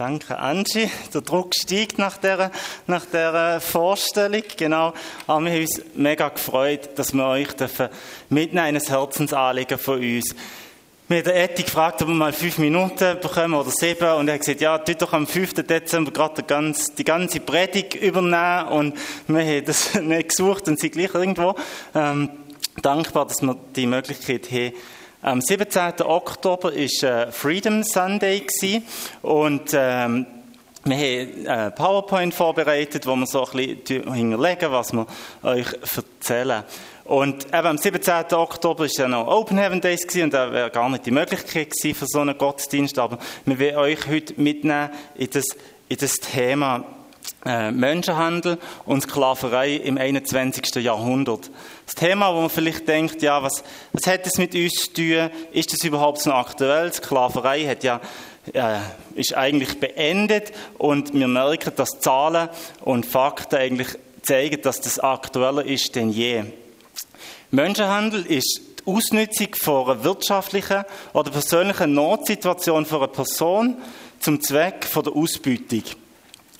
Danke, Angie. Der Druck steigt nach dieser, nach dieser Vorstellung. Genau. Aber wir haben uns mega gefreut, dass wir euch mitnehmen in ein Herzensanliegen von uns. Wir haben Eti gefragt, ob wir mal fünf Minuten bekommen oder sieben. Und er hat gesagt, ja, tut doch am 5. Dezember gerade die ganze Predigt übernehmen. Und wir haben das nicht gesucht und sind gleich irgendwo ähm, dankbar, dass wir die Möglichkeit haben, am 17. Oktober war äh, Freedom Sunday und ähm, wir haben ein äh, PowerPoint vorbereitet, wo wir so ein bisschen hinterlegen, was wir euch erzählen. Und eben am 17. Oktober war ja noch Open Heaven Days und da wäre gar nicht die Möglichkeit für so einen Gottesdienst, aber wir wollen euch heute mitnehmen in das, in das Thema Menschenhandel und Sklaverei im 21. Jahrhundert. Das Thema, wo man vielleicht denkt, ja, was, was hat das mit uns zu tun? Ist das überhaupt so aktuell? Sklaverei hat ja, äh, ist eigentlich beendet und wir merken, dass Zahlen und Fakten eigentlich zeigen, dass das aktueller ist denn je. Menschenhandel ist die Ausnutzung von einer wirtschaftlichen oder persönlichen Notsituation für eine Person zum Zweck von der Ausbeutung.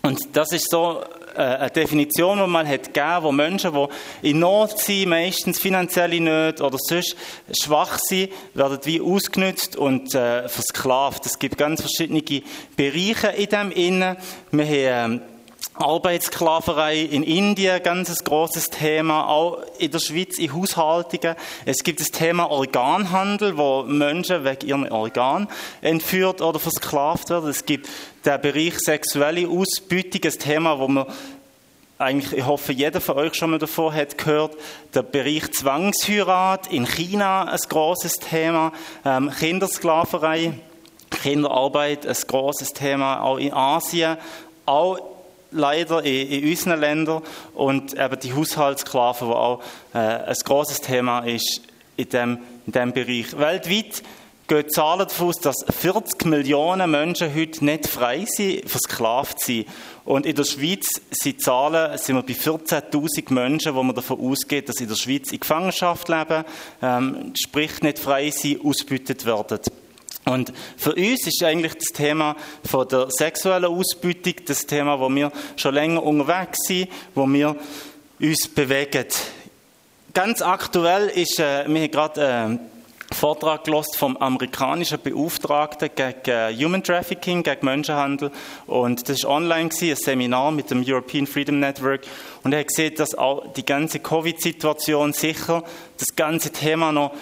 Und das ist so äh, eine Definition, die man hat gegeben, wo Menschen, die in Not sind, meistens finanzielle Not oder sonst schwach sind, werden wie ausgenutzt und äh, versklavt. Es gibt ganz verschiedene Bereiche in dem Innen. Wir haben ähm, Arbeitssklaverei in Indien, ganz ein großes Thema, auch in der Schweiz in Haushaltungen. Es gibt das Thema Organhandel, wo Menschen wegen ihren Organen entführt oder versklavt werden. Es gibt den Bereich sexuelle Ausbeutung, ein Thema, wo man eigentlich, ich hoffe, jeder von euch schon mal davor hat gehört, der Bereich Zwangsheirat in China, ein großes Thema, ähm, Kindersklaverei, Kinderarbeit, ein großes Thema, auch in Asien, auch leider in, in unseren Ländern und eben die Haushaltssklaven, die auch äh, ein großes Thema ist in dem, in dem Bereich. Weltweit gehen Zahlen davon aus, dass 40 Millionen Menschen heute nicht frei sind, versklavt sind. Und in der Schweiz sind Zahlen, sind wir bei 14.000 Menschen, wo man davon ausgeht, dass in der Schweiz in Gefangenschaft leben, ähm, sprich nicht frei sind, ausbeutet werden. Und für uns ist eigentlich das Thema von der sexuellen Ausbeutung das Thema, wo wir schon länger unterwegs sind, wo wir uns bewegen. Ganz aktuell ist, äh, wir haben gerade äh, Vortrag gelost vom amerikanischen Beauftragten gegen äh, Human Trafficking, gegen Menschenhandel. Und das war online, gewesen, ein Seminar mit dem European Freedom Network. Und er hat gesehen, dass auch die ganze Covid-Situation sicher das ganze Thema noch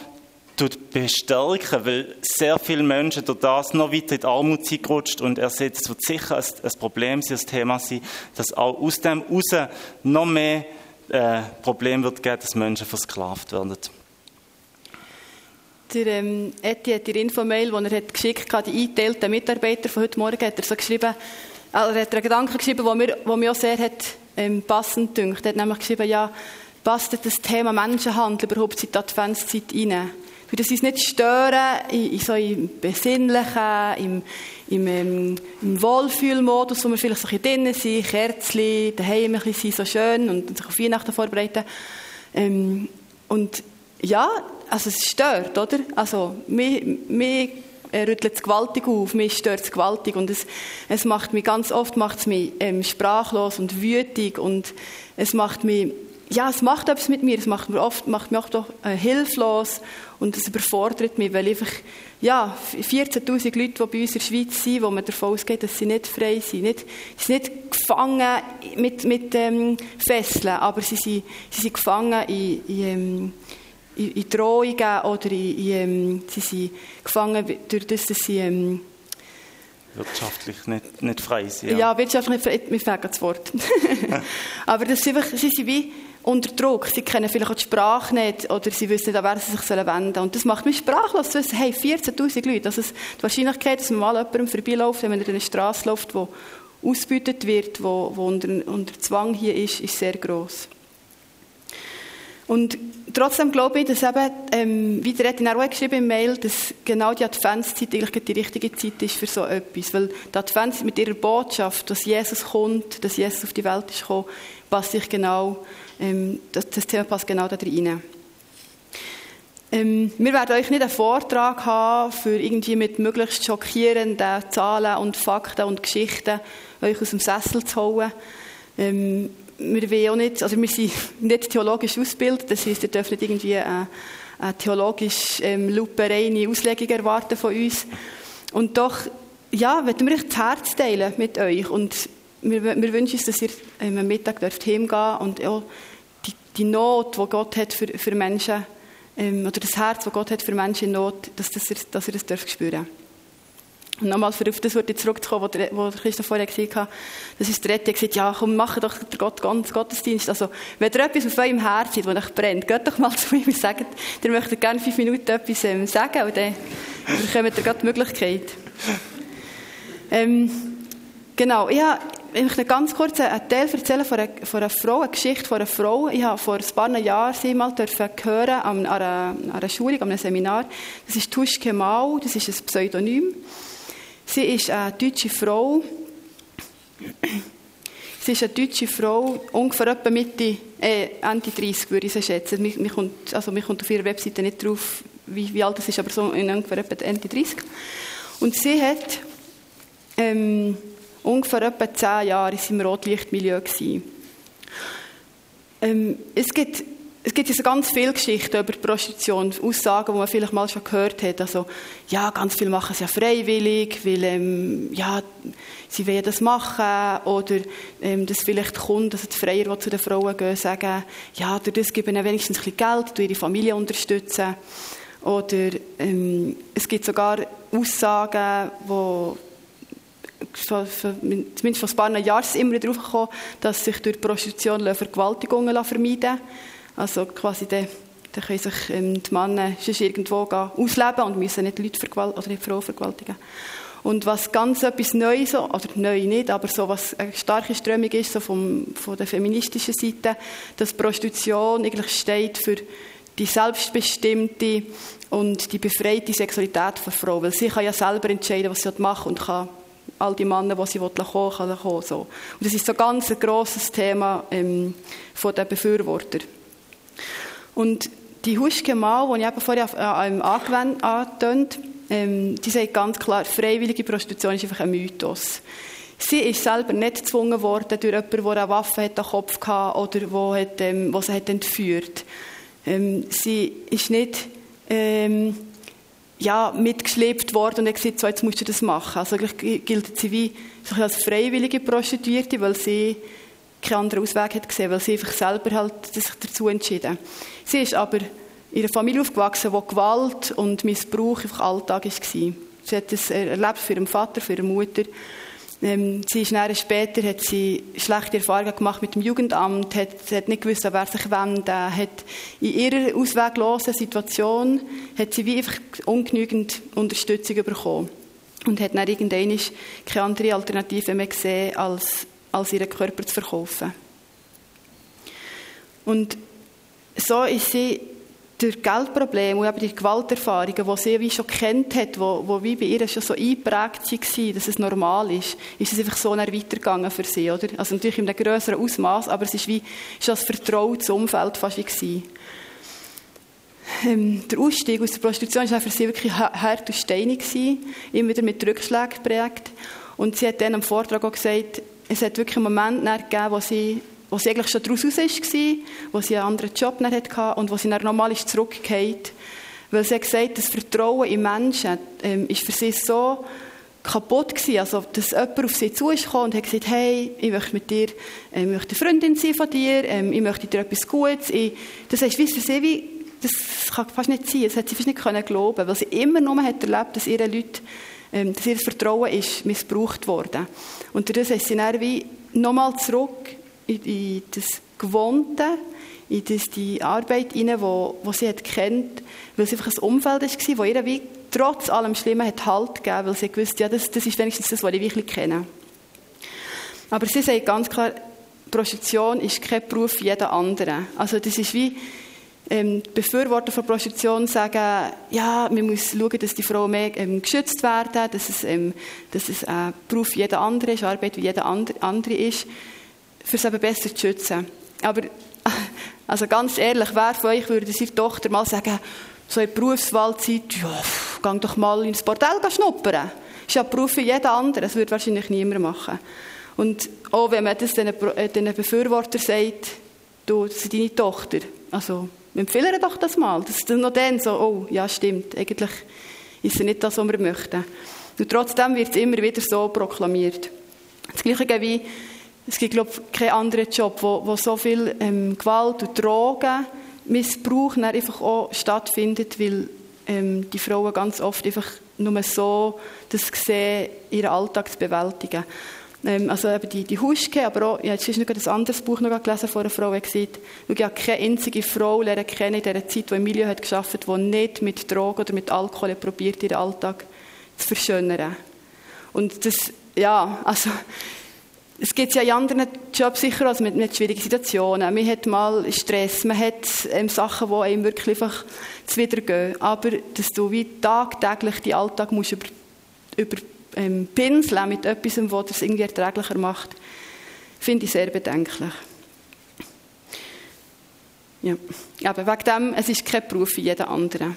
bestärken, weil sehr viele Menschen durch das noch weiter in die Armut gerutscht und er sieht, es wird sicher ein, ein Problem sein, ein Thema sein, dass auch aus dem raus noch mehr äh, Probleme wird geben, dass Menschen versklavt werden. Der ähm, Eti hat die Infomail, die er hat geschickt hat, die eingeteilten Mitarbeiter von heute Morgen, hat er so geschrieben, also er hat einen Gedanken geschrieben, der mir, mir auch sehr hat, ähm, passend dünkt. Er hat nämlich geschrieben, ja, passt das Thema Menschenhandel überhaupt in die Adventszeit rein? Für das uns nicht stören, in, in so im Besinnlichen, im, im, ähm, im Wohlfühlmodus, wo wir vielleicht so ein bisschen drinnen sind, Kerzchen, daheim ein bisschen so schön und sich auf Weihnachten vorbereiten. Ähm, und ja, also es stört, oder? Also, mir, mir rüttelt es gewaltig auf, mich stört es gewaltig und es, es macht mich, ganz oft macht es mich ähm, sprachlos und wütig und es macht mich, ja, es macht etwas mit mir, es macht mir oft, macht mich oft auch äh, hilflos und es überfordert mich, weil einfach, ja, 14'000 Leute, die bei uns in der Schweiz sind, wo man davon ausgeht, dass sie nicht frei sind, nicht, sie sind nicht gefangen mit, mit ähm, Fesseln, aber sie sind, sie sind gefangen in, in ähm, in, in Drohungen oder in, in, ähm, sie sind gefangen durch das, dass sie... Ähm, wirtschaftlich nicht, nicht frei sind. Ja, ja wirtschaftlich nicht mir fehlt das Wort. Aber das sind einfach, sie sind wie unter Druck. Sie kennen vielleicht auch die Sprache nicht oder sie wissen nicht, an wer sie sich wenden sollen. Und das macht mich sprachlos zu wissen, hey, 14'000 Leute. Also die Wahrscheinlichkeit, dass man mal jemandem vorbeiläuft, wenn man in einer Straße läuft, wo ausgebeutet wird, wo, wo unter, unter Zwang hier ist, ist sehr groß. Und trotzdem glaube ich, dass eben, ähm, wie der Retin auch geschrieben im Mail, dass genau die Adventszeit eigentlich die richtige Zeit ist für so etwas. Weil die Adventszeit mit ihrer Botschaft, dass Jesus kommt, dass Jesus auf die Welt ist gekommen, passt sich genau, ähm, das, das Thema passt genau da rein. Ähm, wir werden euch nicht einen Vortrag haben, für irgendwie mit möglichst schockierenden Zahlen und Fakten und Geschichten euch aus dem Sessel zu holen. Ähm, wir auch nicht, also wir sind nicht theologisch ausgebildet, das heisst, ihr dürft nicht irgendwie eine, eine theologisch ähm, lupereine Auslegung erwarten von uns. Und doch, ja, wollen wir euch das Herz teilen mit euch und wir, wir wünschen uns, dass ihr am Mittag dürft hingehen und ja, die, die Not, die Gott hat für, für Menschen, ähm, oder das Herz, das Gott hat für Menschen in Not, dass, dass, ihr, dass ihr das dürft spüren und nochmal für auf das Wort zurückzukommen, was Christoph vorher gesagt hat, das ist der Rette, gesagt, ja, komm, mach doch den Gott, ganz Gottesdienst. Also, wenn ihr etwas auf eurem Herzen hat, das euch brennt, geht doch mal zu ihm und sagt, ihr möchtet gerne fünf Minuten etwas ähm, sagen, und dann bekommt ihr gerade die Möglichkeit. Ähm, genau, ich habe möchte ganz kurz einen Teil erzählen von einer, von einer Frau, eine Geschichte von einer Frau. Ich habe vor ein paar Jahren sie mal hören an einer, an einer Schulung, an einem Seminar. Das ist Tush Kemal, das ist ein Pseudonym. Sie ist eine deutsche Frau. Sie ist eine deutsche Frau, ungefähr etwa Mitte, äh, Ende 30 würde ich sie schätzen. Mir, mir, kommt, also mir kommt auf ihrer Webseite nicht drauf, wie, wie alt sie ist, aber so in ungefähr etwa Ende 30. Und sie hat ähm, ungefähr etwa zehn Jahre in seinem Rotlichtmilieu. Ähm, es gibt es gibt also ganz viele Geschichten über Prostitution, Aussagen, die man vielleicht mal schon gehört hat. Also, ja, ganz viele machen es ja freiwillig, weil, ähm, ja, sie wollen das machen. Oder, ähm, dass vielleicht Kunden, also die Freier, die zu den Frauen gehen, sagen, ja, durch das geben ihnen wenigstens ein bisschen Geld, ihre Familie unterstützen. Oder, ähm, es gibt sogar Aussagen, wo zumindest vor ein paar Jahren immer darauf gekommen, dass sich durch Prostitution Vergewaltigungen vermeiden lassen. Also quasi dann, dann können sich ähm, die Männer irgendwo ausleben und müssen nicht Leute vergewaltigen oder nicht Frauen vergewaltigen. Und was ganz etwas Neues, oder neu nicht, aber so was eine starke Strömung ist, so vom, von der feministischen Seite, dass Prostitution eigentlich steht für die selbstbestimmte und die befreite Sexualität von Frau, weil sie kann ja selber entscheiden, was sie machen und kann all die Männer, die sie kommen kann kommen. So. Und das ist so ganz ein grosses Thema ähm, von den Befürwortern. Und die Huschke Mal, die ich eben vorher ähm, angewendet ähm, die sagt ganz klar, freiwillige Prostitution ist einfach ein Mythos. Sie ist selber nicht gezwungen worden durch jemanden, der eine Waffe hat, am Kopf hatte oder wo, hat, ähm, wo sie hat entführt ähm, Sie ist nicht ähm, ja, mitgeschleppt worden und hat gesagt, so, jetzt musst du das machen. Also eigentlich gilt sie wie so als freiwillige Prostituierte, weil sie keinen anderen Ausweg hat gesehen, weil sie einfach selber halt sich dazu entschieden. Sie ist aber in einer Familie aufgewachsen, wo Gewalt und Missbrauch einfach Alltag war. Sie hat das erlebt für ihren Vater, für ihre Mutter. Ähm, sie ist dann später, hat sie schlechte Erfahrungen gemacht mit dem Jugendamt, hat, hat nicht gewusst, wer sich wenden, hat in ihrer ausweglosen Situation, hat sie wie einfach ungenügend Unterstützung bekommen. Und hat dann irgendwann keine andere Alternative mehr gesehen, als als ihren Körper zu verkaufen. Und so ist sie durch Geldprobleme und eben die Gewalterfahrungen, die sie wie schon kennt hat, wo, wo wie bei ihr schon so eingeprägt waren, dass es normal ist, ist es einfach so weitergegangen für sie, oder? Also natürlich in einem größeren Ausmaß, aber es ist wie schon ein vertrautes Umfeld fast wie gewesen. Ähm, der Ausstieg aus der Prostitution war für sie wirklich hart und steinig gewesen, immer wieder mit Rückschlägen geprägt. Und sie hat dann am Vortrag auch gesagt, es hat wirklich einen Moment gegeben, wo sie, wo sie eigentlich schon daraus raus war, wo sie einen anderen Job hatte und wo sie dann nochmal zurückgefallen Weil sie hat gesagt, das Vertrauen in Menschen ähm, ist für sie so kaputt gewesen, also dass jemand auf sie zugekommen und hat gesagt, hey, ich möchte mit dir, äh, ich möchte Freundin sein von dir, ähm, ich möchte dir etwas Gutes. Ich, das heißt, wie für sie, wie, das kann fast nicht sein, das hat sie fast nicht können glauben, weil sie immer nur hat erlebt, dass ihre Leute ähm, dass ihr Vertrauen ist missbraucht worden. Und durch das ist sie dann wie nochmal zurück in, das Gewohnte, in das, die Arbeit hinein, wo, wo sie hat kennt, weil es einfach ein Umfeld war, wo ihr wie trotz allem Schlimmen hat Halt gegeben, weil sie gewusst, ja, das, das ist wenigstens das, was ich wirklich kenne. Aber sie sagt ganz klar, Prostitution ist kein Beruf wie jeder andere. Also das ist wie, ähm, Befürworter von Prostitution sagen, ja, man muss schauen, dass die Frauen mehr ähm, geschützt werden, dass es, ähm, dass es ein Beruf wie jeder andere ist, Arbeit wie jeder andere ist, für es eben besser zu schützen. Aber, also ganz ehrlich, wer von euch würde seiner Tochter mal sagen, so in Berufswahlzeit, ja, geh doch mal ins Bordell schnuppern. Ist ja Beruf wie jeder andere, das würde wahrscheinlich niemand machen. Und auch wenn man das den, äh, den sagt, du, das ist deine Tochter, also empfehle ihr doch das mal. Das ist noch dann so, oh, ja stimmt, eigentlich ist es nicht das, was wir möchten. Und trotzdem wird es immer wieder so proklamiert. Das Gleiche wie, es gibt, glaube ich, keinen anderen Job, wo, wo so viel ähm, Gewalt und Drogen Missbrauch einfach auch stattfindet, weil ähm, die Frauen ganz oft einfach nur so das sehen, ihren Alltag zu bewältigen. Ähm, also eben die, die Huschke, aber auch, habe jetzt noch ein anderes Buch noch gelesen von einer Frau, die gesagt ich keine einzige Frau lernen kennen in dieser Zeit, die Emilia hat geschafft, die nicht mit Drogen oder mit Alkohol probiert, ihren Alltag zu verschönern. Und das, ja, also es gibt ja in anderen Jobs sicher also mit, mit schwierigen Situationen. Man hat mal Stress, man hat ähm, Sachen, die einem wirklich einfach zuwidergehen. Aber dass du wie tagtäglich die Alltag musst über, über ähm, pinseln mit etwas, was das irgendwie erträglicher macht, finde ich sehr bedenklich. Ja, aber wegen dem, es ist kein Beruf wie jeder andere.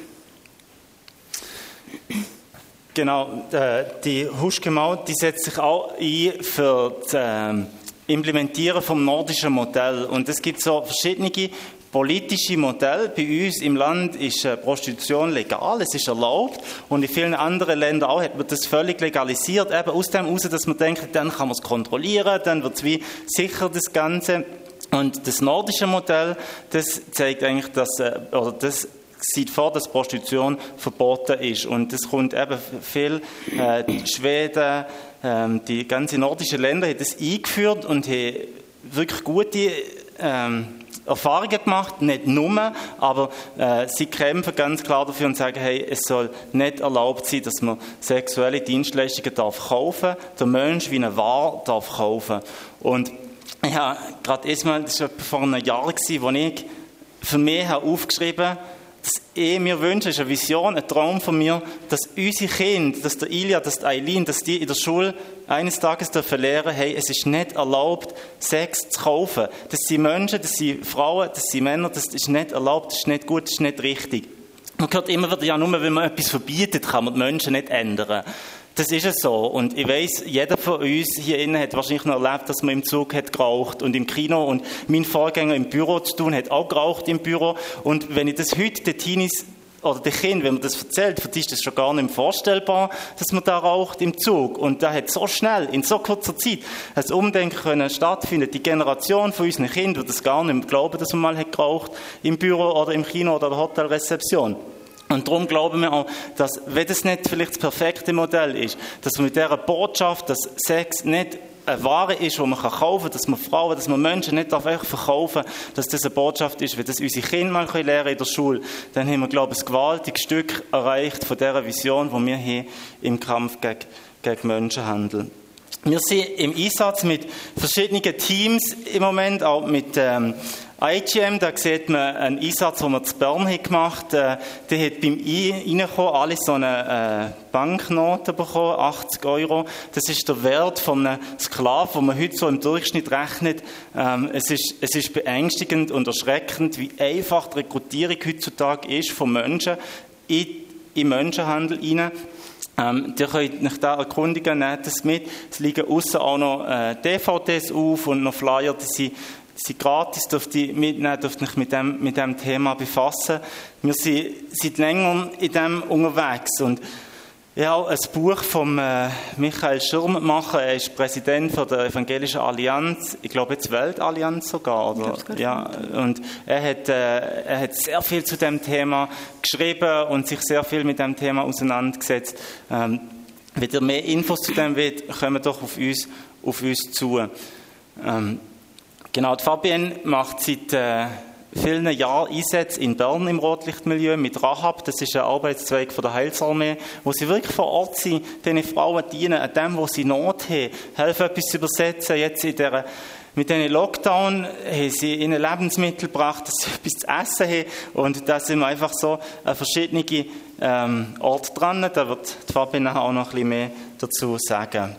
Genau, äh, die Huschgemaut, die setzt sich auch ein für das ähm, Implementieren vom nordischen Modell. Und es gibt so verschiedene politische Modelle. Bei uns im Land ist äh, Prostitution legal, es ist erlaubt. Und in vielen anderen Ländern auch hat man das völlig legalisiert. Eben aus dem heraus, dass man denkt, dann kann man es kontrollieren, dann wird es wie sicher das Ganze. Und das nordische Modell, das zeigt eigentlich, dass, äh, oder das sieht vor, dass Prostitution verboten ist. Und es kommt eben viel, äh, Schweden, äh, die ganzen nordischen Länder haben das eingeführt und haben wirklich gute ähm, Erfahrungen gemacht, nicht nur, aber äh, sie kämpfen ganz klar dafür und sagen, hey, es soll nicht erlaubt sein, dass man sexuelle Dienstleistungen darf kaufen, der Mensch wie eine Ware darf kaufen. Und ja, gerade erstmal, das war vor einem Jahr, wo ich für mich aufgeschrieben habe, dass ich mir wünsche, ist eine Vision, ein Traum von mir, dass unsere Kinder, dass der Ilja, dass die Eileen, dass die in der Schule eines Tages dürfen lernen, hey, es ist nicht erlaubt, Sex zu kaufen. Das sind Menschen, das sind Frauen, das sind Männer, das ist nicht erlaubt, das ist nicht gut, das ist nicht richtig. Man hört immer wieder, ja, nur wenn man etwas verbietet, kann man die Menschen nicht ändern. Das ist es so. Und ich weiß, jeder von uns hier innen hat wahrscheinlich noch erlebt, dass man im Zug hat geraucht und im Kino und mein Vorgänger im Büro zu tun hat auch geraucht im Büro. Und wenn ich das heute den Teenies oder den Kindern, wenn man das erzählt, für die ist das schon gar nicht mehr vorstellbar, dass man da raucht im Zug. Und da hat so schnell, in so kurzer Zeit, ein Umdenken können stattfinden. Die Generation von unseren Kindern wird das gar nicht mehr glauben, dass man mal hat geraucht im Büro oder im Kino oder der Hotelrezeption. Und darum glauben wir auch, dass, wenn das nicht vielleicht das perfekte Modell ist, dass man mit dieser Botschaft, dass Sex nicht eine Ware ist, die man kaufen kann, dass man Frauen, dass man Menschen nicht einfach verkaufen dass das eine Botschaft ist, wenn das unsere Kinder mal lernen in der Schule, dann haben wir, glaube ich, ein gewaltiges Stück erreicht von dieser Vision, die wir hier im Kampf gegen, gegen Menschenhandel wir sind im Einsatz mit verschiedenen Teams im Moment, auch mit ähm, IGM, da sieht man einen Einsatz, den wir zu Bern haben gemacht haben. Äh, der hat beim Reinkommen alle so eine äh, Banknote bekommen, 80 Euro. Das ist der Wert von einem Sklaven, den man heute so im Durchschnitt rechnet. Ähm, es, ist, es ist beängstigend und erschreckend, wie einfach die Rekrutierung heutzutage ist von Menschen in, in Menschenhandel hinein. Ähm, ihr könnt euch da erkundigen, nehmt es mit. Es liegen außen auch noch äh, DVDs auf und noch Flyer, die sind sind gratis, dürft ihr mitnehmen, dürft euch mit dem, mit dem Thema befassen. Wir sind seit längerem in dem unterwegs und ich habe ein Buch von äh, Michael Schirmmacher, er ist Präsident von der Evangelischen Allianz, ich glaube jetzt Weltallianz sogar, oder? Ja, und er hat, äh, er hat sehr viel zu dem Thema geschrieben und sich sehr viel mit dem Thema auseinandergesetzt. Ähm, wenn ihr mehr Infos zu dem wollt, kommt doch auf uns, auf uns zu. Ähm, Genau, die Fabienne macht seit äh, vielen Jahren Einsätze in Bern im Rotlichtmilieu mit Rahab. Das ist ein Arbeitszweig von der Heilsarmee, wo sie wirklich vor Ort sind, den Frauen dienen, an dem, wo sie Not haben, helfen etwas zu übersetzen. Jetzt in der mit diesem Lockdown haben sie ihnen Lebensmittel gebracht, dass sie etwas zu essen haben. Und da sind wir einfach so an verschiedene ähm, Orte dran. Da wird die Fabienne auch noch ein bisschen mehr dazu sagen.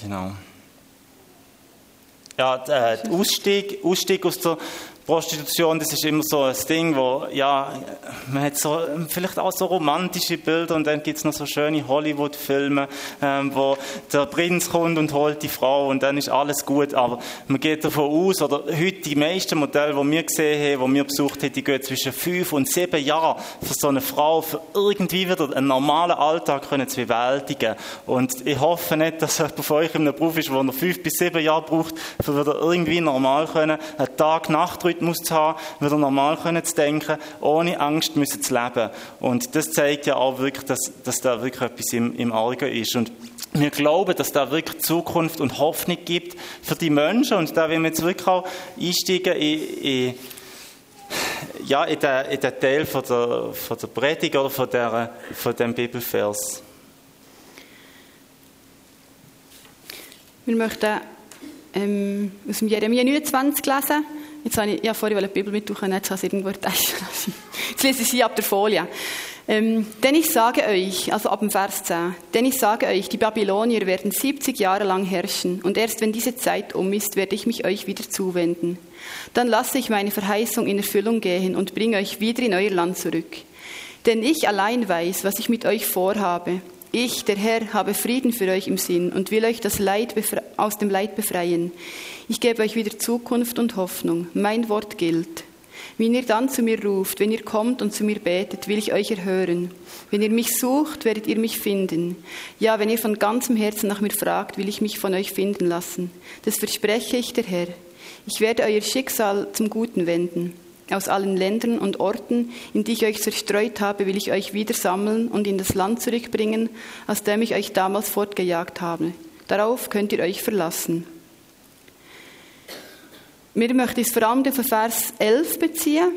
Genau. Ja, der äh, Ausstieg, Ausstieg aus der Prostitution, das ist immer so ein Ding, wo, ja, man hat so, vielleicht auch so romantische Bilder und dann gibt es noch so schöne Hollywood-Filme, ähm, wo der Prinz kommt und holt die Frau und dann ist alles gut, aber man geht davon aus, oder heute die meisten Modelle, die wir gesehen haben, die wir besucht haben, die gehen zwischen fünf und sieben Jahren für so eine Frau, für irgendwie wieder einen normalen Alltag können zu bewältigen. Und ich hoffe nicht, dass jemand von euch in einem Beruf ist, wo er fünf bis sieben Jahre braucht, für wieder irgendwie normal können, einen Tag-Nacht Rhythmus zu haben, wieder normal zu denken, ohne Angst müssen zu leben. Und das zeigt ja auch wirklich, dass, dass da wirklich etwas im, im Argen ist. Und wir glauben, dass da wirklich Zukunft und Hoffnung gibt für die Menschen. Und da wollen wir jetzt wirklich auch einsteigen in, in ja, in den, in den Teil von der, von der Predigt oder von, der, von dem Bibelvers. Wir möchten ähm, aus dem Jeremia 29 lesen. Jetzt habe ich ja, vorhin die Bibel mitsuchen, jetzt habe ich irgendwo Tasche. Jetzt lese ich sie ab der Folie. Ähm, denn ich sage euch, also ab dem Vers 10, denn ich sage euch, die Babylonier werden 70 Jahre lang herrschen und erst wenn diese Zeit um ist, werde ich mich euch wieder zuwenden. Dann lasse ich meine Verheißung in Erfüllung gehen und bringe euch wieder in euer Land zurück. Denn ich allein weiß, was ich mit euch vorhabe. Ich, der Herr, habe Frieden für euch im Sinn und will euch das Leid aus dem Leid befreien. Ich gebe euch wieder Zukunft und Hoffnung. Mein Wort gilt. Wenn ihr dann zu mir ruft, wenn ihr kommt und zu mir betet, will ich euch erhören. Wenn ihr mich sucht, werdet ihr mich finden. Ja, wenn ihr von ganzem Herzen nach mir fragt, will ich mich von euch finden lassen. Das verspreche ich der Herr. Ich werde euer Schicksal zum Guten wenden. Aus allen Ländern und Orten, in die ich euch zerstreut habe, will ich euch wieder sammeln und in das Land zurückbringen, aus dem ich euch damals fortgejagt habe. Darauf könnt ihr euch verlassen. Wir möchten uns vor allem auf Vers 11 beziehen,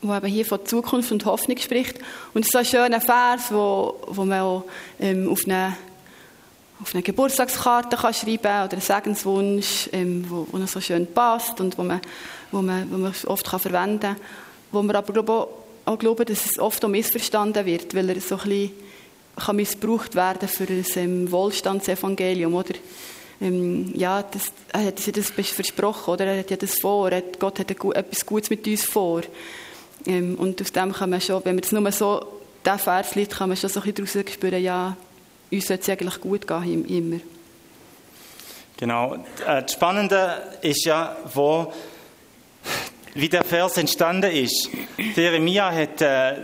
wo eben hier von Zukunft und Hoffnung spricht. Und es ist ein schöner Vers, wo, wo man auch, ähm, auf eine auf eine Geburtstagskarte kann schreiben oder einen Segenswunsch, ähm, wo, wo so schön passt und wo man, wo man, wo man oft kann verwenden kann. Wo wir aber glaube, auch, glauben, dass es oft auch missverstanden wird, weil er so ein bisschen kann missbraucht werden für ein ähm, Wohlstandsevangelium. Oder? ähm, ja, das, er hat sich das versprochen, oder? Er hat ja das vor, hat, Gott hat etwas Gutes mit uns vor. Ähm, und aus dem kann man schon, wenn man es nur so, diesen Vers liest, kann man schon so ein bisschen daraus spüren, ja, uns sollte es eigentlich gut gehen, immer. Genau. Äh, das Spannende ist ja, wo, wie der Vers entstanden ist. Jeremia hat äh,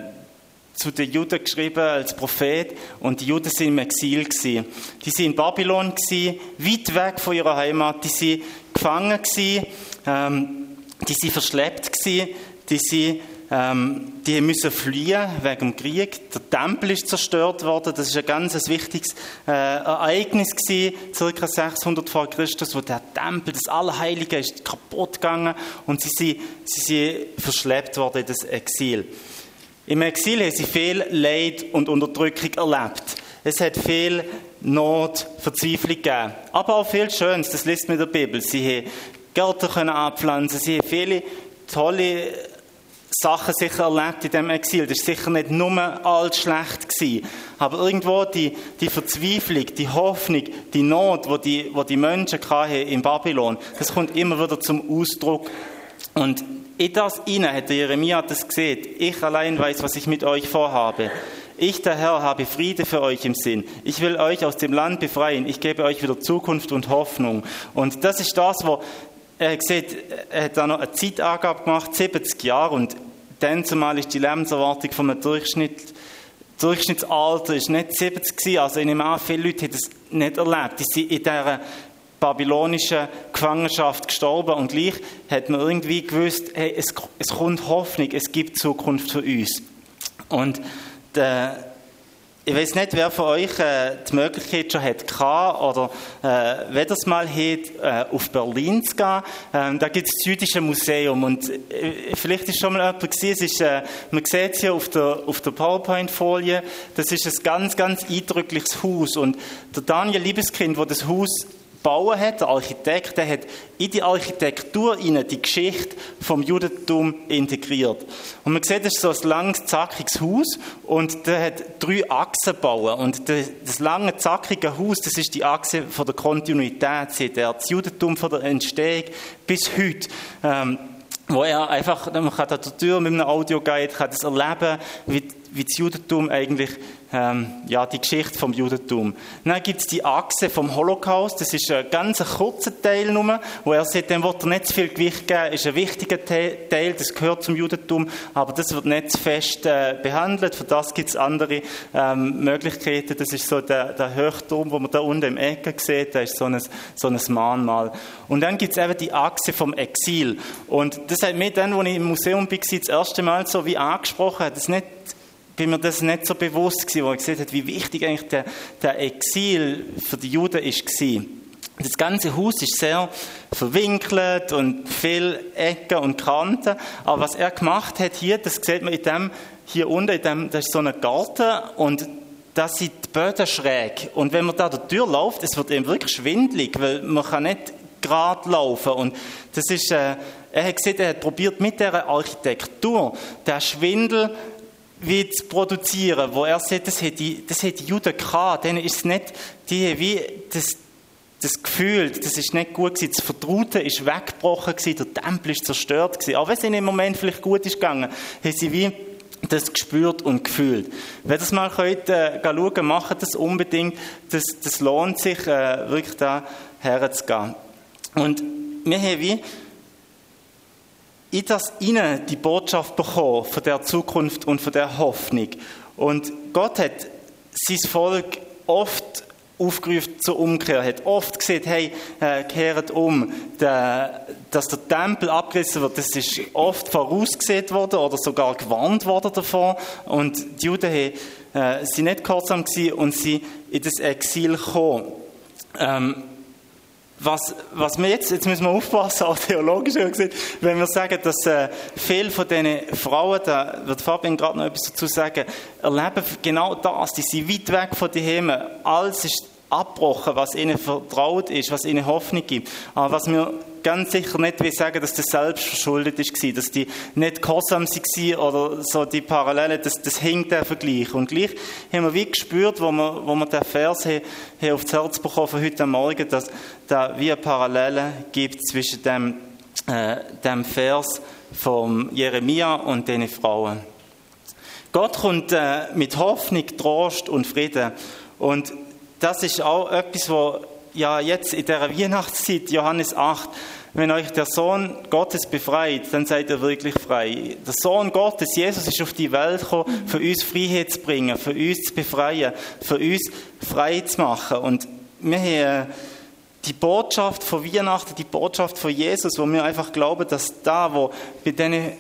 zu den Juden geschrieben als Prophet und die Juden sind im Exil gewesen. Die sind in Babylon gewesen, weit weg von ihrer Heimat. Die sind gefangen gewesen, ähm, die sind verschleppt gewesen, die sind ähm, die müssen fliehen wegen dem Krieg. Der Tempel ist zerstört worden. Das ist ein ganz wichtiges äh, Ereignis gewesen, circa 600 vor Christus, wo der Tempel, das Allerheilige, ist kaputt gegangen und sie sind, sie sind verschleppt worden in das Exil. Im Exil haben sie viel Leid und Unterdrückung erlebt. Es hat viel Not, Verzweiflung gegeben. Aber auch viel Schönes, das liest man in der Bibel. Sie haben Gärten können abpflanzen, sie haben viele tolle Sachen sicher erlebt in diesem Exil. Das war sicher nicht nur alles schlecht gewesen. Aber irgendwo die, die Verzweiflung, die Hoffnung, die Not, wo die, wo die Menschen hatten in Babylon, das kommt immer wieder zum Ausdruck. Und in das inne hat der Jeremia das gesehen. Ich allein weiß, was ich mit euch vorhabe. Ich, der Herr, habe Friede für euch im Sinn. Ich will euch aus dem Land befreien. Ich gebe euch wieder Zukunft und Hoffnung. Und das ist das, wo er sieht, er hat da noch eine Zeitangabe gemacht, 70 Jahre. Und dann zumal ist die Lebenserwartung von einem Durchschnitt, Durchschnittsalter ist nicht 70 gewesen. Also ich nehme an, viele Leute haben das nicht erlebt. Die sind in dieser babylonischen Gefangenschaft gestorben und gleich hat man irgendwie gewusst, hey, es, es kommt Hoffnung, es gibt Zukunft für uns. Und der, ich weiß nicht, wer von euch äh, die Möglichkeit schon hat gehabt, oder äh, wer das mal hat, äh, auf Berlin zu gehen. Ähm, da gibt es das Jüdische Museum und äh, vielleicht ist schon mal jemand gesehen, es ist, äh, man sieht hier auf der, auf der PowerPoint-Folie, das ist ein ganz, ganz eindrückliches Haus und der Daniel Liebeskind, der das Haus bauen hat, der Architekt, der hat in die Architektur die Geschichte vom Judentum integriert. Und man sieht, das ist so ein langes, zackiges Haus und der hat drei Achsen gebaut. Und das lange, zackige Haus, das ist die Achse von der Kontinuität. Das Judentum von der Entstehung bis heute. Ähm, wo er einfach, man kann da Tür mit einem Audioguide, kann das erleben, wie, wie das Judentum eigentlich, ähm, ja, die Geschichte vom Judentum. Dann gibt es die Achse vom Holocaust, das ist ein ganz kurzer Teil nur, wo er sagt, dem wird er nicht zu viel Gewicht geben, ist ein wichtiger Teil, das gehört zum Judentum, aber das wird nicht zu fest äh, behandelt, für das gibt es andere ähm, Möglichkeiten, das ist so der, der Höchturm, wo man da unten im Ecke sieht, da ist so ein, so ein Mahnmal. Und dann gibt es eben die Achse vom Exil. Und das hat mich dann, als ich im Museum war, das erste Mal so wie angesprochen, das nicht bin mir das nicht so bewusst gewesen, wo ich gesehen habe, wie wichtig eigentlich der, der Exil für die Juden gewesen. Das ganze Haus ist sehr verwinkelt und viel Ecken und Kanten. Aber was er gemacht hat hier, das sieht man in dem, hier unten, in dem, das ist so ein Garten und da sind die Böden schräg. Und wenn man da der Tür läuft, es wird eben wirklich schwindlig, weil man kann nicht gerade laufen. Und das ist, äh, er hat gesehen, er hat probiert mit der Architektur, der Schwindel wie zu produzieren, wo er sagt, das hätte die, das die Juden gehabt, denen ist es nicht, die wie das, das Gefühl, das ist nicht gut gewesen, das Vertraute ist weggebrochen gewesen, der Tempel ist zerstört gewesen. Auch wenn es ihnen im Moment vielleicht gut ist gegangen, haben sie wie das gespürt und gefühlt. Wenn das mal könnt, äh, schauen, machen das unbedingt. Das, das lohnt sich, äh, wirklich da herzugehen. Und wir haben wie in das ihnen die Botschaft bekommen von der Zukunft und von der Hoffnung. Und Gott hat sein Volk oft aufgerufen zur Umkehr, hat oft gesagt, hey, äh, um, dass der Tempel abgerissen wird, das ist oft vorausgesehen worden oder sogar gewarnt worden davon und die Juden haben, äh, sind nicht gehorsam gewesen und sie in das Exil gekommen. Ähm, was, was wir jetzt, jetzt müssen wir aufpassen, auch theologisch gesehen, wenn wir sagen, dass äh, viele von diesen Frauen, da wird Fabian gerade noch etwas dazu sagen, erleben genau das, die sind weit weg von den Hemen. Alles ist abgebrochen, was ihnen vertraut ist, was ihnen Hoffnung gibt. Aber was wir ganz sicher nicht will sagen, dass das selbst verschuldet ist, dass die nicht gehorsam waren oder so die Parallele, das, das hinkt der Vergleich. Und gleich haben wir wie gespürt, wo wir, wo wir den Vers haben, haben aufs Herz bekommen von heute Morgen, dass da wie eine Parallele gibt zwischen dem, äh, dem Vers von Jeremia und den Frauen. Gott kommt äh, mit Hoffnung, Trost und Frieden. Und das ist auch etwas, wo ja jetzt in der Weihnachtszeit, Johannes 8, wenn euch der Sohn Gottes befreit, dann seid ihr wirklich frei. Der Sohn Gottes, Jesus, ist auf die Welt gekommen, für uns Freiheit zu bringen, für uns zu befreien, für uns frei zu machen. Und wir haben die Botschaft von Weihnachten, die Botschaft von Jesus, wo wir einfach glauben, dass da, wo bei diesen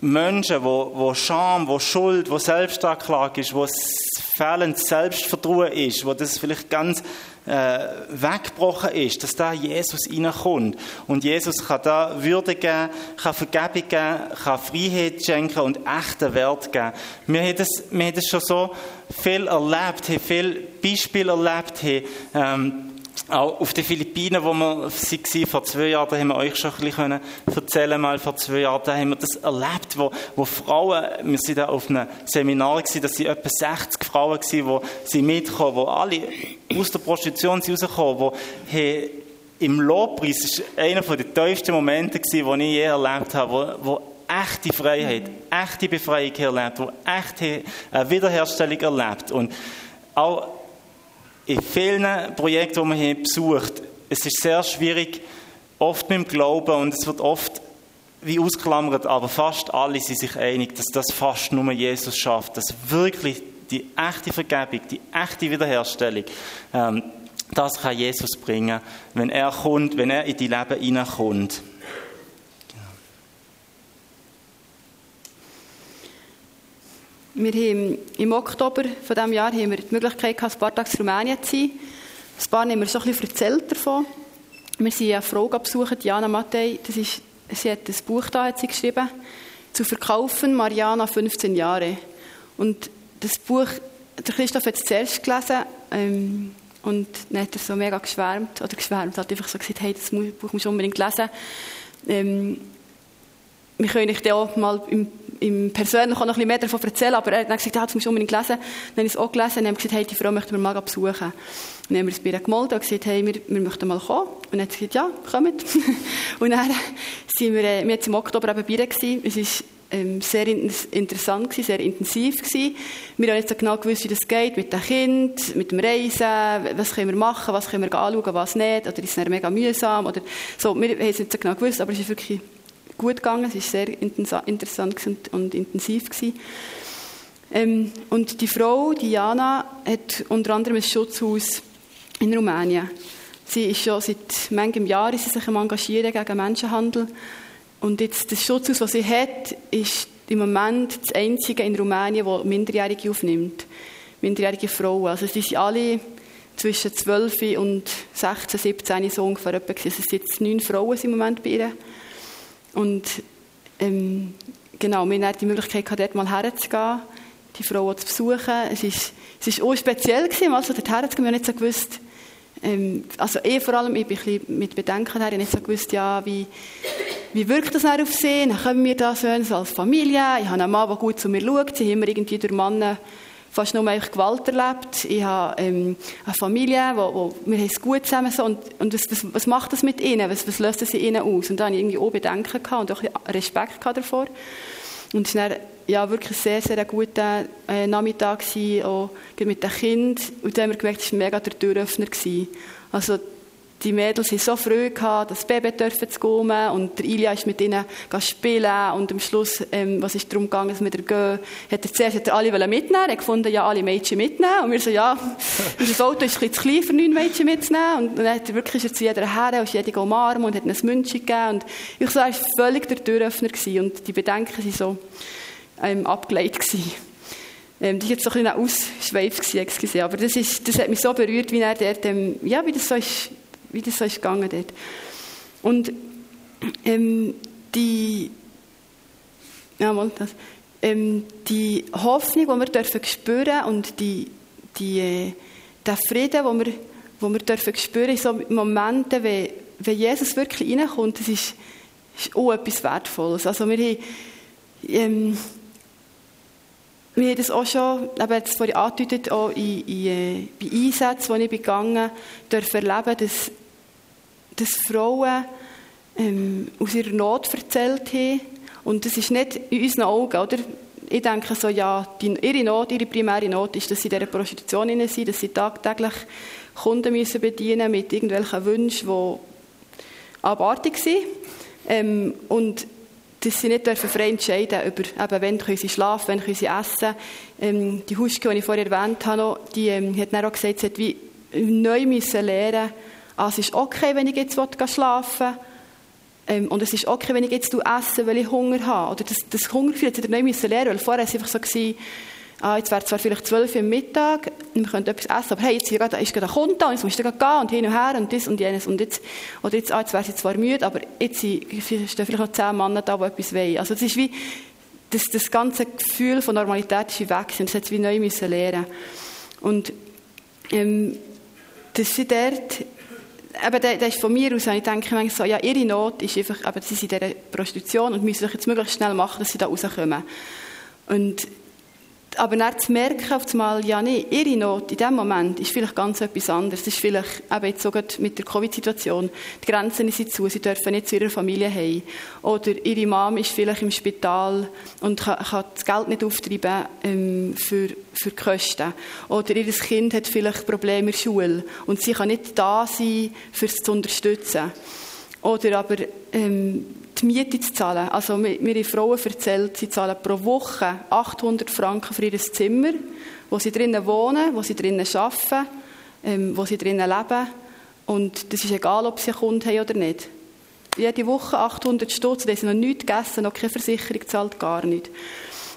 Menschen, wo, wo Scham, wo Schuld, wo Selbstanklage ist, wo fehlendes Selbstvertrauen ist, wo das vielleicht ganz äh, weggebrochen ist, dass da Jesus reinkommt. Und Jesus kann da Würde geben, kann Vergebung geben, kann Freiheit schenken und echten Wert geben. Wir haben das, wir haben das schon so viel erlebt, haben viele Beispiele erlebt, haben, ähm, auch auf den Philippinen, wo wir waren, vor zwei Jahren, da haben wir euch schon ein bisschen erzählen mal vor zwei Jahren, da haben wir das erlebt, wo, wo Frauen, wir sind da auf einem Seminar gewesen, da sind etwa 60 Frauen gewesen, wo sie mitkommen, wo alle aus der Prostitution rausgekommen, wo hey, im Lobpreis, das war einer der tiefsten Momente gewesen, ich je erlebt habe, wo, wo echte Freiheit, echte Befreiung erlebt, wo echte Wiederherstellung erlebt. Und auch in vielen Projekten, die man hier besucht, es ist sehr schwierig, oft mit dem Glauben und es wird oft wie ausklammert, aber fast alle sind sich einig, dass das fast nur Jesus schafft, dass wirklich die echte Vergebung, die echte Wiederherstellung, ähm, das kann Jesus bringen, wenn er kommt, wenn er in die Leben hineinkommt. Wir haben im Oktober von diesem Jahr haben wir die Möglichkeit gehabt, ein paar Tage in Rumänien zu sein. Ein paar haben wir so ein bisschen erzählt davon. Wir sind eine Frau besucht, Jana Mattei. Das ist, sie hat ein Buch da hat sie geschrieben. Zu verkaufen, Mariana, 15 Jahre. Und das Buch, der Christoph hat es zuerst gelesen. Ähm, und dann hat er so mega geschwärmt, oder geschwärmt, hat einfach so gesagt, hey, das Buch musst du unbedingt lesen. Ähm, wir können euch dann auch mal im im persönlich auch noch ein bisschen mehr davon erzählen, aber er hat dann gesagt, ja, das musst du unbedingt lesen. Dann habe ich es auch gelesen und haben gesagt, hey, die Frau möchten wir mal besuchen. Dann haben wir es bei ihr gemeldet und gesagt, hey, wir, wir möchten mal kommen. Und dann hat sie gesagt, ja, kommt. und dann sind wir, äh, wir jetzt im Oktober eben bei ihr Es ist ähm, sehr interessant gewesen, sehr intensiv gewesen. Wir haben so genau gewusst, wie das geht mit dem Kind, mit dem Reisen, was können wir machen, was können wir anschauen, was nicht, oder ist es mega mühsam, oder so. Wir haben es nicht so genau gewusst, aber es ist wirklich gut gegangen, es ist sehr interessant und, intensiv. Ähm, und die Frau, Diana, hat unter anderem ein Schutzhaus in Rumänien. Sie ist schon seit manchem Jahr ist sie sich engagieren gegen Menschenhandel. Und jetzt das Schutzhaus, das sie hat, ist im Moment das einzige in Rumänien, das Minderjährige aufnimmt. Minderjährige Frauen. Also sie sind alle zwischen 12 und 16, 17 so ungefähr. Es sind jetzt neun Frauen im Moment bei ihr. Und ähm, genau, wir hatten die Möglichkeit, dort mal herzugehen, die Frauen zu besuchen. Es ist, es ist auch speziell gewesen, also dort herzugehen. Wir haben nicht so gewusst, ähm, also eh vor allem, ich bin ein bisschen mit Bedenken her, ich nicht so gewusst, ja, wie, wie wirkt das auf sie? Dann können wir das so als Familie. Ich habe einen Mann, der gut zu mir schaut. Sie haben immer irgendwie durch Männer fast nur Gewalt erlebt. Ich habe ähm, eine Familie, wo, wo wir es gut zusammen so und, und was, was, was, macht das mit ihnen? Was, was löst das in ihnen aus? Und da hatte ich irgendwie auch Bedenken gehabt und auch Respekt davor. Und es war ja, wirklich sehr, sehr ein guter äh, Nachmittag, gewesen, auch mit den Kindern. Und dann haben wir gemerkt, es war mega der Türöffner. Gewesen. Also die Mädels haben so früh gehabt, das Baby dürfen zu kommen und der Ilja ist mit ihnen spielen und am Schluss, ähm, was ist darum gegangen, dass wir da gehen, hat er zuerst hat er alle mitnehmen er hat gefunden, ja, alle Mädchen mitnehmen und wir so, ja, unser Auto ist ein bisschen zu klein für neun Mädchen mitzunehmen und dann hat er wirklich ist zu jeder her und jede umarmen und hat ihnen ein München gegeben und ich so, er war völlig der Türöffner gewesen und die Bedenken waren so ähm, abgeleitet gewesen. Ähm, die war jetzt so ein bisschen ausschweif, aber das, ist, das hat mich so berührt, wie er dort, ähm, ja, wie das so ist, wie das so ist gegangen dort. Und ähm, die, ja, mal das, ähm, die Hoffnung, die wir dürfen spüren und die, die, äh, der Frieden, den wir, wo wir dürfen spüren in so Momenten, wenn, wenn Jesus wirklich reinkommt, das ist, ist auch etwas Wertvolles. Also wir haben, ähm, wir haben das auch schon, eben jetzt vorhin angedeutet, auch in, in, äh, bei Einsätzen, die ich begangen durfte erleben, dass, dass Frauen ähm, aus ihrer Not erzählt haben. Und das ist nicht in unseren Augen, oder? Ich denke so, ja, die, ihre Not, ihre primäre Not ist, dass sie in dieser Prostitution sind, dass sie tagtäglich Kunden müssen bedienen mit irgendwelchen Wünschen, die abartig sind. Ähm, und dass sie nicht dürfen frei entscheiden über, eben, wann können sie schlafen, wann können sie essen. Ähm, die Huschke, die ich vorher erwähnt habe, die ähm, hat dann auch gesagt, sie hat wie neu müssen lernen, ah, es ist okay, wenn ich jetzt schlafen will, ähm, und es ist okay, wenn ich jetzt esse, weil ich Hunger habe. Oder das, das Hungergefühl hat sie neu müssen lernen, weil vorher war es einfach so, gewesen, ah, jetzt wäre zwar vielleicht zwölf Uhr Mittag, wir könnten etwas essen, aber hey, jetzt ist gerade ein Kunde da, und jetzt musst du gehen und hin und her und das und jenes und jetzt, oder jetzt, ah, jetzt wäre sie zwar müde, aber jetzt stehen vielleicht noch zehn Männer da, die etwas wollen. Also es ist wie, das, das ganze Gefühl von Normalität ist weg das hat wie neu müssen lernen. Und, ähm, dass sie dort, eben, das ist von mir aus, ich denke manchmal so, ja, ihre Not ist einfach, eben, sie sind in dieser Prostitution und müssen sich jetzt möglichst schnell machen, dass sie da rauskommen. Und aber dann zu merken, auf einmal, ja, nee, ihre Not in dem Moment ist vielleicht ganz etwas anderes. Es ist vielleicht, eben jetzt sogar mit der Covid-Situation, die Grenzen sind zu, sie dürfen nicht zu ihrer Familie heim. Oder ihre Mom ist vielleicht im Spital und kann, kann das Geld nicht auftreiben ähm, für, für die Kosten. Oder ihr Kind hat vielleicht Probleme in der Schule und sie kann nicht da sein, für es zu unterstützen. Oder aber ähm, die Miete zu zahlen. Also mir, haben Frauen erzählt, sie zahlen pro Woche 800 Franken für ihr Zimmer, wo sie drinnen wohnen, wo sie drinnen arbeiten, ähm, wo sie drinnen leben. Und das ist egal, ob sie einen Kunden haben oder nicht. Jede Woche 800 Stutz, da haben sie noch nichts gegessen, noch keine Versicherung gezahlt, gar nicht.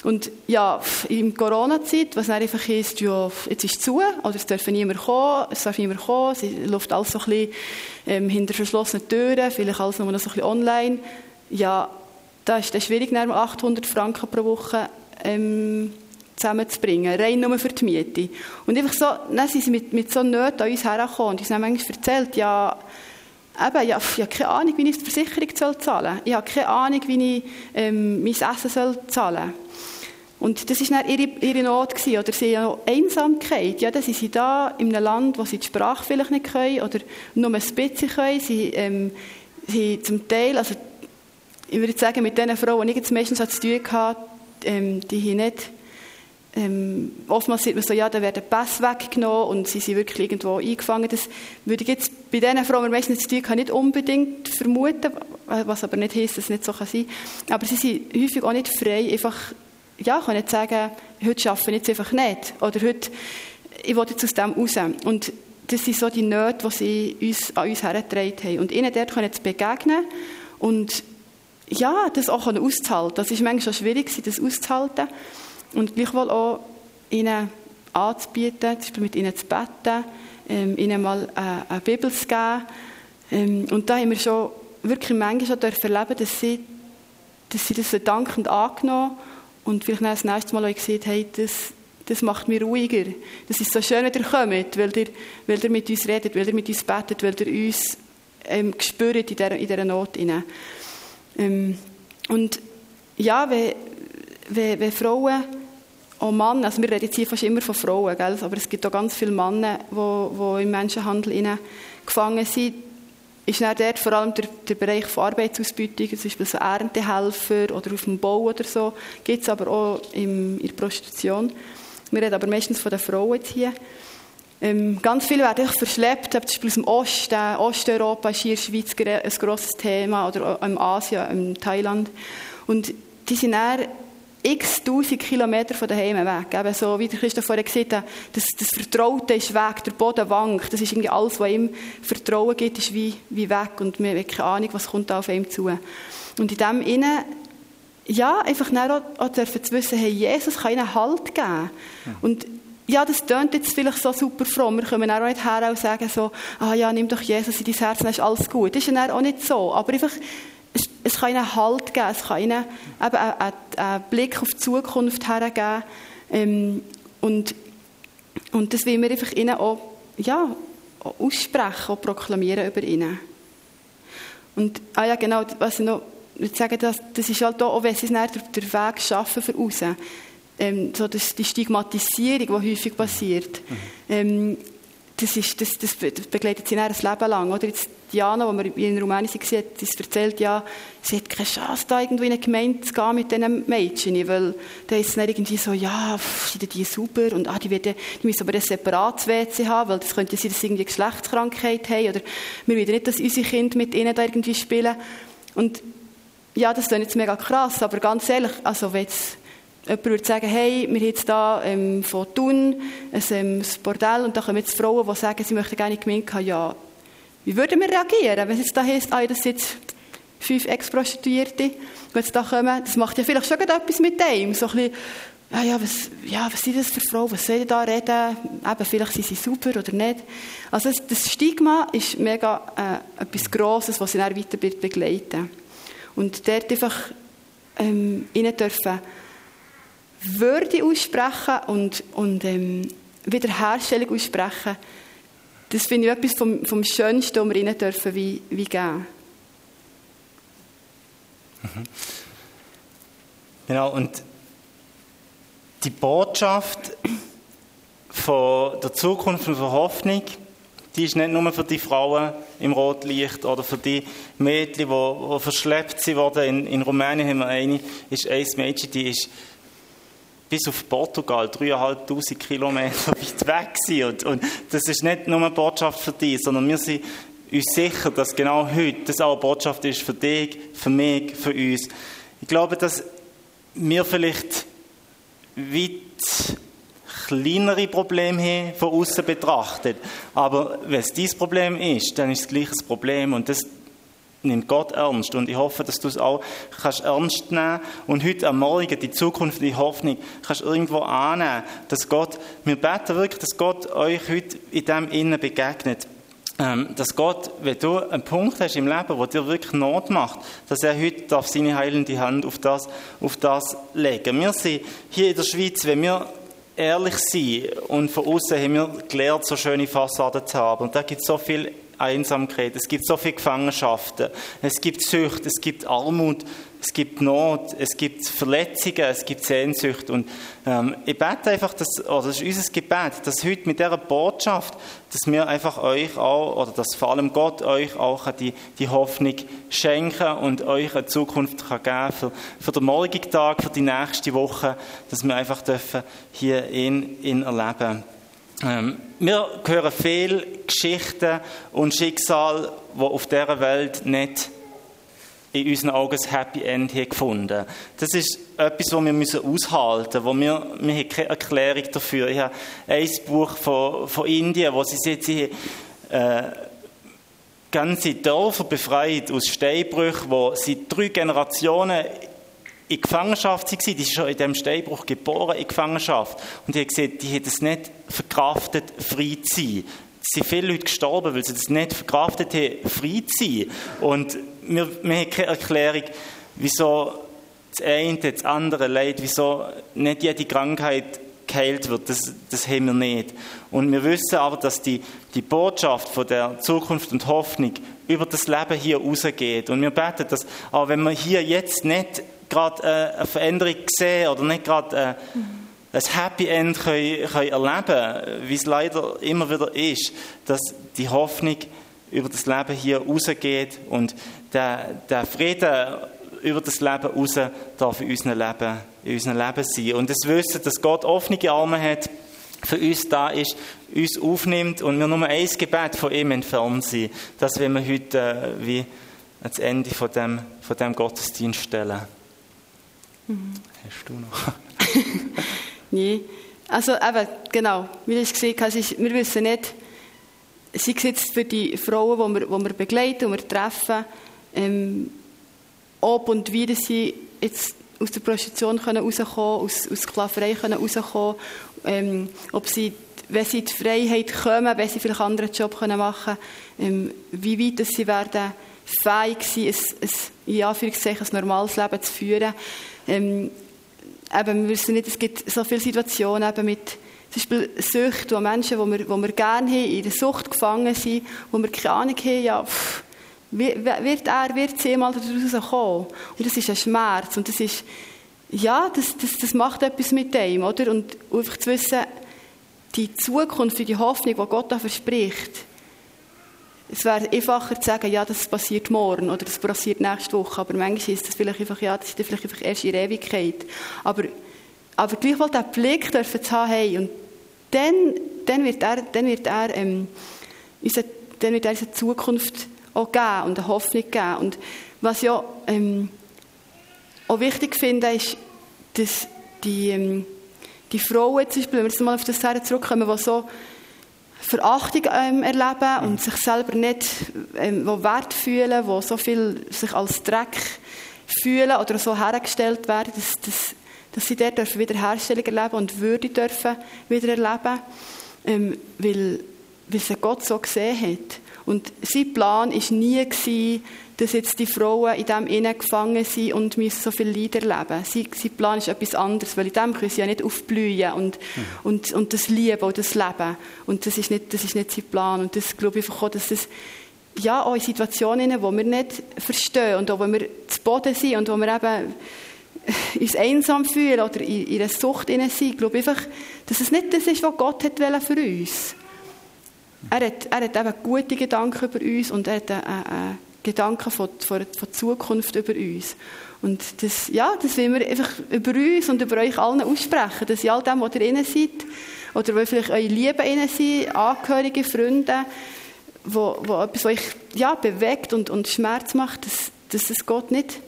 Und ja, in Corona-Zeit, was dann einfach ist, ja, jetzt ist es zu, oder es darf niemand kommen, es darf niemand kommen, es läuft alles so ein bisschen ähm, hinter verschlossenen Türen, vielleicht alles nur noch so ein bisschen online ja, da ist es schwierig, 800 Franken pro Woche ähm, zusammenzubringen, rein nur für die Miete. Und einfach so, dann sind sie mit, mit so Nöten an uns hergekommen und uns haben manchmal erzählt, ja, eben, ja, ich habe keine Ahnung, wie ich die Versicherung zahlen soll. Ich habe keine Ahnung, wie ich ähm, mein Essen soll zahlen soll. Und das war ihre, ihre Not. Gewesen. Oder sie haben Einsamkeit. Ja, dann sind sie da in einem Land, wo sie die Sprache vielleicht nicht können oder nur ein bisschen können. Sie ähm, sie zum Teil, also ich würde sagen, mit den Frauen, die ich jetzt meistens zu tun hatte, ähm, die haben nicht, ähm, oftmals sieht man so, ja, da werden Pässe weggenommen und sie sind wirklich irgendwo eingefangen. Das würde ich jetzt bei diesen Frauen, die meistens zu tun haben, nicht unbedingt vermuten, was aber nicht heisst, dass es nicht so sein kann. Aber sie sind häufig auch nicht frei, einfach, ja, können nicht sagen, heute arbeite ich jetzt einfach nicht. Oder heute, ich will jetzt aus dem raus. Und das sind so die Nöte, die sie uns, an uns hergetragen haben. Und ihnen dort können zu begegnen und ja, das auch auszuhalten. Das ist manchmal schwierig, das auszuhalten. Und gleichwohl auch ihnen anzubieten, zum Beispiel mit ihnen zu beten, ähm, ihnen mal eine, eine, Bibel zu geben. Ähm, und da haben wir schon wirklich manchmal schon erleben, dass sie, dass sie das so dankend angenommen und vielleicht das nächste Mal auch gesagt hey, das, das macht mich ruhiger. Das ist so schön, wenn ihr kommt, weil ihr, weil ihr mit uns redet, weil ihr mit uns betet, weil ihr uns ähm, spürt in dieser, in dieser Not. Rein. Ähm, und ja, wenn, wenn, wenn Frauen, auch Männer, also wir reden jetzt hier fast immer von Frauen, gell? aber es gibt auch ganz viele Männer, die, im Menschenhandel gefangen sind, ist dann dort vor allem der, der Bereich von Arbeitsausbeutung, zum Beispiel so Erntehelfer oder auf dem Bau oder so, gibt es aber auch im, in der Prostitution. Wir reden aber meistens von den Frauen hier. Ähm, ganz viele werden verschleppt, zum Beispiel aus dem Osten. Osteuropa ist hier in der Schweiz ein grosses Thema, oder auch in Asien, in Thailand. Und die sind dann x tausend Kilometer von daheim weg. Eben so, wie der Christoph vorhin gesagt hat, das, das Vertraute ist weg, der Boden wankt. Das ist irgendwie alles, was ihm Vertrauen gibt, ist wie, wie weg. Und wir haben keine Ahnung, was kommt da auf ihm zu. Und in dem Innen, ja, einfach auch, auch dürfen zu wissen, hey, Jesus kann ihnen Halt geben. Mhm. Und ja, das tönt jetzt vielleicht so super fromm. Wir können auch nicht her und sagen so, ah ja, nimm doch Jesus in dein Herz, dann ist alles gut. Das ist ja auch nicht so. Aber einfach, es, es kann ihnen Halt geben, es kann ihnen eben einen, einen Blick auf die Zukunft hergeben. Ähm, und, und das will wir einfach ihnen auch, ja, auch aussprechen, auch proklamieren über ihnen. Und, ah ja, genau, was ich noch würde sagen, das, das ist halt auch, wenn sie es nicht den Weg schaffen für raus, ähm, so das, die Stigmatisierung, die häufig passiert, mhm. ähm, das, ist, das, das begleitet sie ein Leben lang. Oder jetzt Diana, wo wir in Rumänien waren, hat uns erzählt, ja, sie hat keine Chance, da irgendwie in eine Gemeinde zu gehen mit diesen Mädchen, weil da ist es dann irgendwie so, ja, sind die super und ah, die, werden, die müssen aber ein separates WC haben, weil das könnte sein, dass sie irgendwie Geschlechtskrankheit haben oder wir wollen nicht, dass unsere Kinder mit ihnen da irgendwie spielen. Und ja, das ist jetzt mega krass, aber ganz ehrlich, also wenn jetzt jemand würde sagen, hey, wir haben jetzt hier ähm, von Thun ein, ähm, Bordell und da kommen jetzt Frauen, die sagen, sie möchten gerne Gemeinde haben, ja, wie würden wir reagieren, wenn es jetzt da heisst, ah, das sind jetzt fünf Ex-Prostituierte, die jetzt da kommen, das macht ja vielleicht schon etwas mit dem, so ein bisschen, ja, ja, was, ja, was sind das für Frauen, was sollen da reden, eben, vielleicht sind sie super oder nicht. Also das, das Stigma ist mega äh, etwas Grosses, was sie dann weiter begleiten. Und dort einfach ähm, ihnen dürfen würde aussprechen und, und ähm, Wiederherstellung aussprechen, das finde ich etwas vom, vom Schönsten, was wir ihnen dürfen wie, wie geben. Mhm. Genau, und die Botschaft von der Zukunft und der Hoffnung, die ist nicht nur für die Frauen im Rotlicht oder für die Mädchen, die, die verschleppt wurden. In, in Rumänien haben wir eine, ist ein Mädchen, die ist bis auf Portugal, dreieinhalbtausend Kilometer weit weg sind. Und, und das ist nicht nur eine Botschaft für dich, sondern wir sind uns sicher, dass genau heute das auch eine Botschaft ist für dich, für mich, für uns. Ich glaube, dass wir vielleicht weit kleinere Probleme haben, von außen betrachtet. Aber wenn es dein Problem ist, dann ist es gleich ein Problem. Und das nimmt Gott ernst. Und ich hoffe, dass du es auch kannst ernst nehmen und heute am Morgen die Zukunft, die Hoffnung kannst irgendwo annehmen, dass Gott, wir beten wirklich, dass Gott euch heute in dem Innen begegnet. Ähm, dass Gott, wenn du einen Punkt hast im Leben, wo dir wirklich Not macht, dass er heute darf seine heilende Hand auf das, auf das legen. Wir sind hier in der Schweiz, wenn wir ehrlich sind und von außen haben wir gelernt, so schöne Fassaden zu haben. Und da gibt es so viele Einsamkeit, es gibt so viele Gefangenschaften, es gibt Sucht, es gibt Armut, es gibt Not, es gibt Verletzungen, es gibt Sehnsucht. Und ähm, ich bete einfach, dass, oder das ist unser Gebet, dass heute mit dieser Botschaft, dass wir einfach euch auch, oder dass vor allem Gott euch auch die, die Hoffnung schenken und euch eine Zukunft kann geben für, für den morgigen Tag, für die nächste Woche, dass wir einfach dürfen hier in, in erleben. Ähm, wir hören viele Geschichten und Schicksale, die auf dieser Welt nicht in unseren Augen ein Happy End hier gefunden. Das ist etwas, was wir müssen aushalten müssen. Wir, wir haben keine Erklärung dafür. Ich habe ein Buch von, von Indien, wo sie sagen, äh, ganze Dörfer befreit aus Steinbrüchen, wo seit drei Generationen in Gefangenschaft waren. Die ist schon in diesem Steinbruch geboren in Gefangenschaft. Und die haben gesagt, die hätten es nicht verkraftet, frei zu sein. Es sind viele Leute gestorben, weil sie das nicht verkraftet haben, frei zu sein. Und wir, wir haben keine Erklärung, wieso das eine, das andere Leid, wieso nicht jede Krankheit geheilt wird. Das, das haben wir nicht. Und wir wissen aber, dass die, die Botschaft von der Zukunft und Hoffnung über das Leben hier rausgeht. Und wir beten, dass, auch wenn wir hier jetzt nicht gerade äh, eine Veränderung sehen oder nicht gerade äh, ein Happy End können, können erleben wie es leider immer wieder ist, dass die Hoffnung über das Leben hier rausgeht und der, der Frieden über das Leben raus darf in unserem Leben, in unserem Leben sein. Und das Wissen, dass Gott offene Arme hat, für uns da ist, uns aufnimmt und wir nur ein Gebet von ihm entfernt sind. Das wollen wir heute äh, wie ans Ende von dem, von dem Gottesdienst stellen. Mhm. Hast du noch? nee. Also eben, genau, wie du es gesehen hast, ist, wir wissen nicht, sei es jetzt für die Frauen, die wir, die wir begleiten und wir treffen, ähm, ob und wie sie jetzt aus der Prostitution können rauskommen aus, aus Sklaverei können ähm, ob sie, wenn sie die Freiheit kommen, wenn sie vielleicht einen anderen Job machen können, ähm, wie weit sie werden fähig sein, ein, ein, in Anführungszeichen, ein normales Leben zu führen. Ähm, eben, wir wissen nicht, es gibt so viele Situationen eben mit zum Beispiel Sucht, wo Menschen, die wir, wir gerne haben, in der Sucht gefangen sind, wo wir keine Ahnung haben, ja, pff, wird er, wird sie mal daraus kommen? Und das ist ein Schmerz. Und das ist, ja, das, das, das macht etwas mit dem, oder? Und einfach zu wissen, die Zukunft, die Hoffnung, die Gott da verspricht, es wäre einfacher zu sagen, ja, das passiert morgen oder das passiert nächste Woche, aber manchmal ist das vielleicht einfach, ja, das ist vielleicht einfach erst in Ewigkeit. Aber, aber gleichwohl den Blick dürfen zu haben, hey, und dann, dann wird er, dann wird er, ähm, unsere, dann wird er unsere Zukunft auch geben und eine Hoffnung geben. Und was ich auch, ähm, auch wichtig finde, ist, dass die, ähm, die Frauen, zum Beispiel, wenn wir jetzt mal auf das zurückkommen, die so Verachtung ähm, erleben und sich selber nicht ähm, wo Wert fühlen, wo so viel sich als Dreck fühlen oder so hergestellt werden, dass, dass, dass sie dort dürfen Wiederherstellung erleben und Würde dürfen wieder erleben, ähm, weil, weil sie Gott so gesehen hat. Und sein Plan war nie, dass jetzt die Frauen in dem innen gefangen sind und müssen so viel Leid erleben. Sein, sein Plan ist etwas anderes, weil in dem können sie ja nicht aufblühen und, mhm. und, und das lieben und das leben. Und das ist nicht, das ist nicht sein Plan. Und das glaube ich einfach auch, dass das ja, auch in Situationen, wo wir nicht verstehen und auch wo wir zu Boden sind und wo wir eben uns einsam fühlen oder in, in einer Sucht sind, glaube ich einfach, dass es nicht das ist, was Gott hat für uns er hat, er hat eben gute Gedanken über uns und er hat einen, einen Gedanken von, von, von Zukunft über uns. Und das, ja, das will wir einfach über uns und über euch allen aussprechen, dass ihr all dem, was ihr innen seid, oder wo vielleicht eure Lieben innen sind, Angehörige, Freunde, wo, wo etwas euch ja, bewegt und, und Schmerz macht, dass, dass es Gott nicht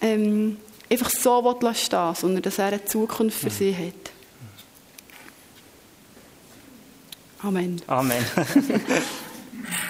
ähm, einfach so will stehen sondern dass er eine Zukunft für sie hat. Amen. Amen.